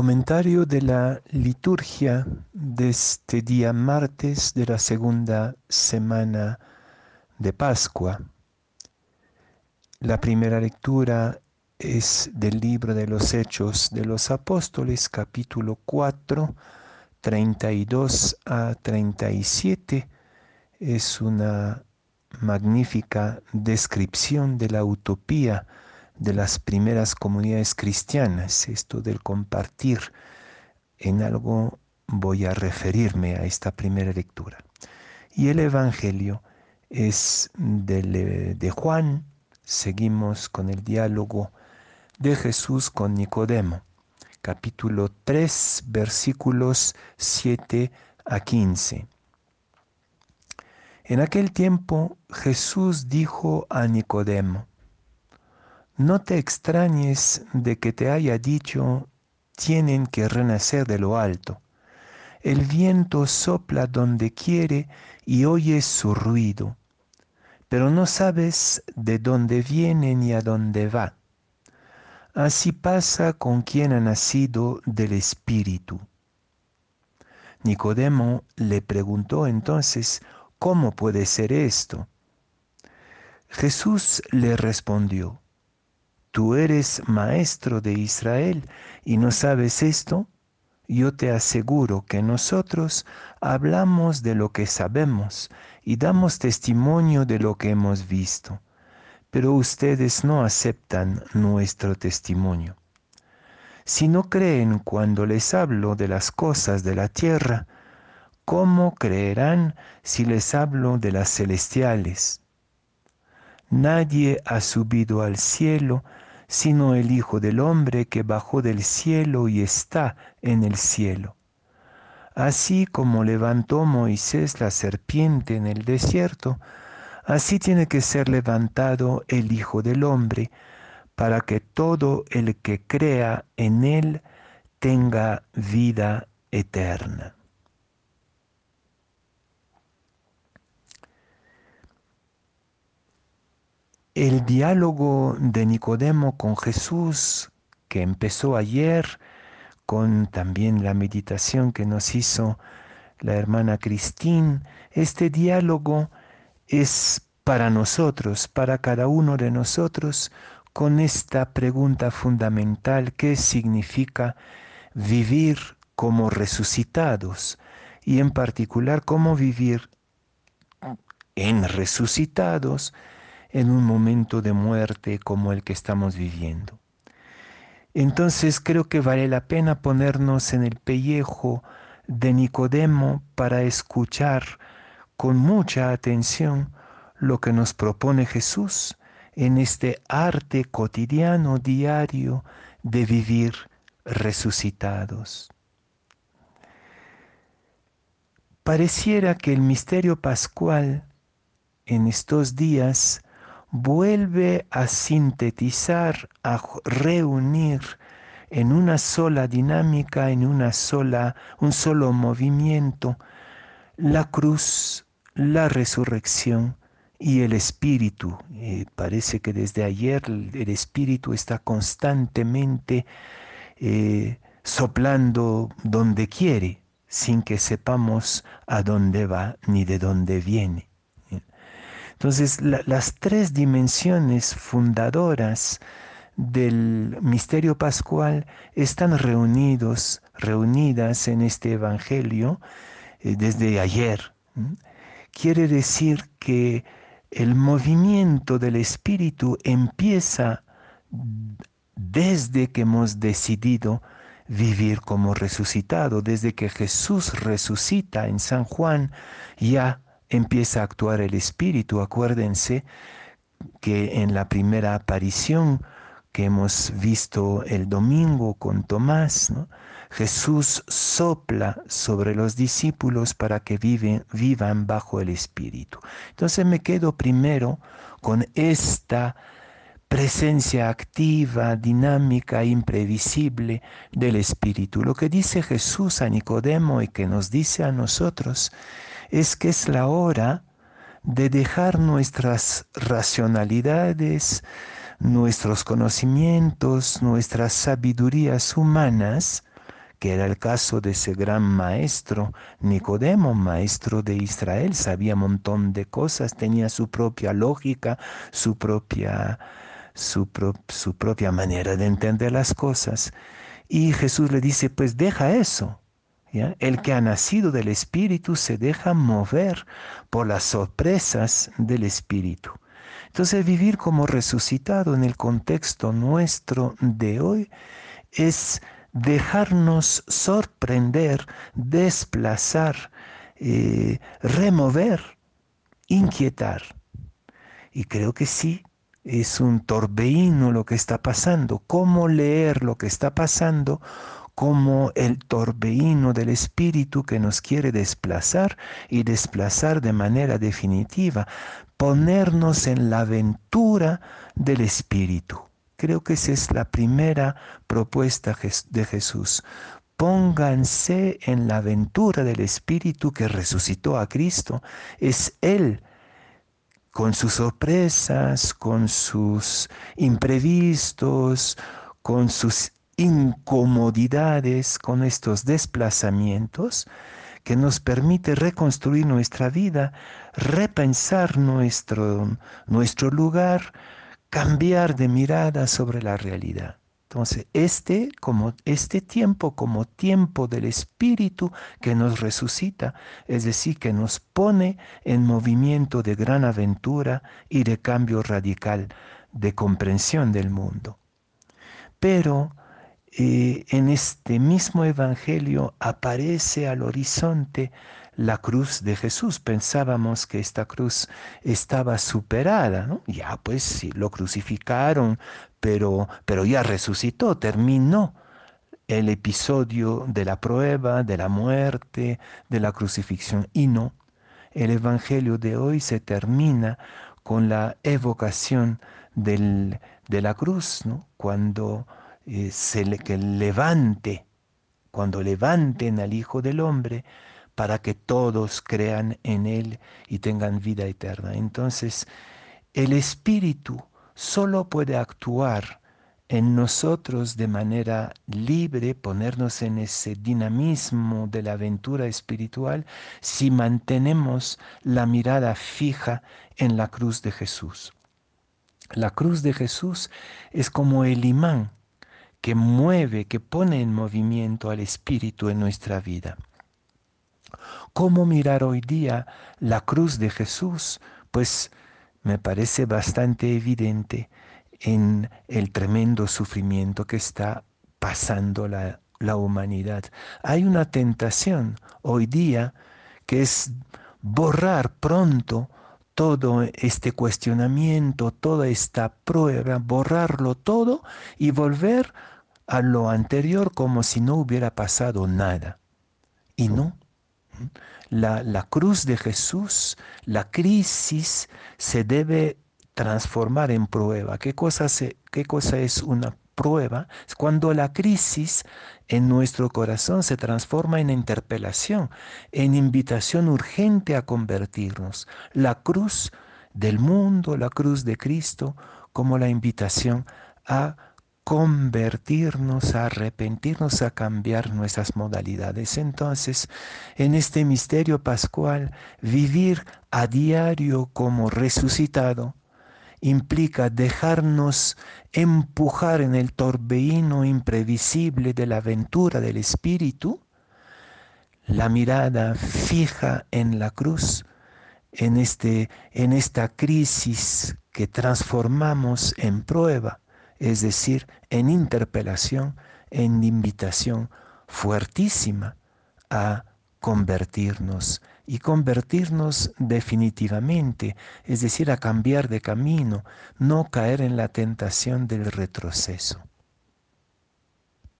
Comentario de la liturgia de este día martes de la segunda semana de Pascua. La primera lectura es del libro de los Hechos de los Apóstoles, capítulo 4, 32 a 37. Es una magnífica descripción de la utopía de las primeras comunidades cristianas, esto del compartir. En algo voy a referirme a esta primera lectura. Y el Evangelio es de Juan. Seguimos con el diálogo de Jesús con Nicodemo, capítulo 3, versículos 7 a 15. En aquel tiempo Jesús dijo a Nicodemo, no te extrañes de que te haya dicho, tienen que renacer de lo alto. El viento sopla donde quiere y oyes su ruido, pero no sabes de dónde viene ni a dónde va. Así pasa con quien ha nacido del Espíritu. Nicodemo le preguntó entonces, ¿cómo puede ser esto? Jesús le respondió, tú eres maestro de Israel y no sabes esto, yo te aseguro que nosotros hablamos de lo que sabemos y damos testimonio de lo que hemos visto, pero ustedes no aceptan nuestro testimonio. Si no creen cuando les hablo de las cosas de la tierra, ¿cómo creerán si les hablo de las celestiales? Nadie ha subido al cielo sino el Hijo del Hombre que bajó del cielo y está en el cielo. Así como levantó Moisés la serpiente en el desierto, así tiene que ser levantado el Hijo del Hombre, para que todo el que crea en él tenga vida eterna. El diálogo de Nicodemo con Jesús, que empezó ayer, con también la meditación que nos hizo la hermana Cristín, este diálogo es para nosotros, para cada uno de nosotros, con esta pregunta fundamental, ¿qué significa vivir como resucitados? Y en particular, ¿cómo vivir en resucitados? En un momento de muerte como el que estamos viviendo. Entonces creo que vale la pena ponernos en el pellejo de Nicodemo para escuchar con mucha atención lo que nos propone Jesús en este arte cotidiano, diario, de vivir resucitados. Pareciera que el misterio pascual en estos días vuelve a sintetizar, a reunir en una sola dinámica, en una sola, un solo movimiento, la cruz, la resurrección y el espíritu. Eh, parece que desde ayer el, espíritu está constantemente eh, soplando donde quiere, sin que sepamos a dónde va ni de dónde viene. Entonces, las tres dimensiones fundadoras del misterio pascual están reunidos, reunidas en este Evangelio eh, desde ayer. Quiere decir que el movimiento del Espíritu empieza desde que hemos decidido vivir como resucitado, desde que Jesús resucita en San Juan, ya empieza a actuar el Espíritu. Acuérdense que en la primera aparición que hemos visto el domingo con Tomás, Jesús sopla sobre los discípulos para que vivan bajo el Espíritu. Entonces me quedo primero con esta presencia activa, dinámica, imprevisible del Espíritu. Lo que dice Jesús a Nicodemo y que nos dice a nosotros es que es la hora de dejar nuestras racionalidades, nuestros conocimientos, nuestras sabidurías humanas que era el caso de ese gran maestro, Nicodemo, maestro de Israel, sabía un montón de cosas, tenía su propia lógica, su propia, su, su propia manera de entender las cosas. Y Jesús le dice, pues deja eso. ¿Ya? El que ha nacido del Espíritu se deja mover por las sorpresas del Espíritu. Entonces vivir como resucitado en el contexto nuestro de hoy es dejarnos sorprender, desplazar, eh, remover, inquietar. Y creo que sí, es un torbellino lo que está pasando. ¿Cómo leer lo que está pasando? Como el torbellino del espíritu que nos quiere desplazar y desplazar de manera definitiva, ponernos en la aventura del espíritu. Creo que esa es la primera propuesta de Jesús. Pónganse en la aventura del Espíritu que resucitó a Cristo. Es Él, con sus sorpresas, con sus imprevistos, con sus incomodidades, con estos desplazamientos, que nos permite reconstruir nuestra vida, repensar nuestro, nuestro lugar, cambiar de mirada sobre la realidad. Entonces, este, como, este tiempo como tiempo del Espíritu que nos resucita, es decir, que nos pone en movimiento de gran aventura y de cambio radical de comprensión del mundo. Pero eh, en este mismo Evangelio aparece al horizonte la cruz de Jesús. Pensábamos que esta cruz estaba superada, ¿no? Ya pues sí, lo crucificaron, pero, pero ya resucitó, terminó el episodio de la prueba, de la muerte, de la crucifixión. Y no, el Evangelio de hoy se termina con la evocación del, de la cruz, ¿no? cuando eh, se que levante, cuando levanten al Hijo del Hombre, para que todos crean en Él y tengan vida eterna. Entonces, el Espíritu solo puede actuar en nosotros de manera libre, ponernos en ese dinamismo de la aventura espiritual, si mantenemos la mirada fija en la cruz de Jesús. La cruz de Jesús es como el imán que mueve, que pone en movimiento al Espíritu en nuestra vida. ¿Cómo mirar hoy día la cruz de Jesús? Pues me parece bastante evidente en el tremendo sufrimiento que está pasando la, humanidad. Hay una tentación hoy día que es borrar pronto todo este cuestionamiento, toda esta prueba, borrarlo todo y volver a lo anterior como si no hubiera pasado nada. Y no, la, cruz de Jesús, la crisis, se debe transformar en prueba. ¿Qué cosa, ¿Qué cosa es una prueba? Es cuando la crisis en nuestro corazón se transforma en interpelación, en invitación urgente a convertirnos. La cruz del mundo, la cruz de Cristo, como la invitación a convertirnos, a arrepentirnos, a cambiar nuestras modalidades. Entonces, en este misterio pascual, vivir a diario como resucitado implica dejarnos empujar en el torbellino imprevisible de la aventura del Espíritu, la mirada fija en la cruz, en, este, en esta crisis que transformamos en prueba es decir, en interpelación, en invitación fuertísima a convertirnos y convertirnos definitivamente, es decir, a cambiar de camino, no caer en la tentación del retroceso.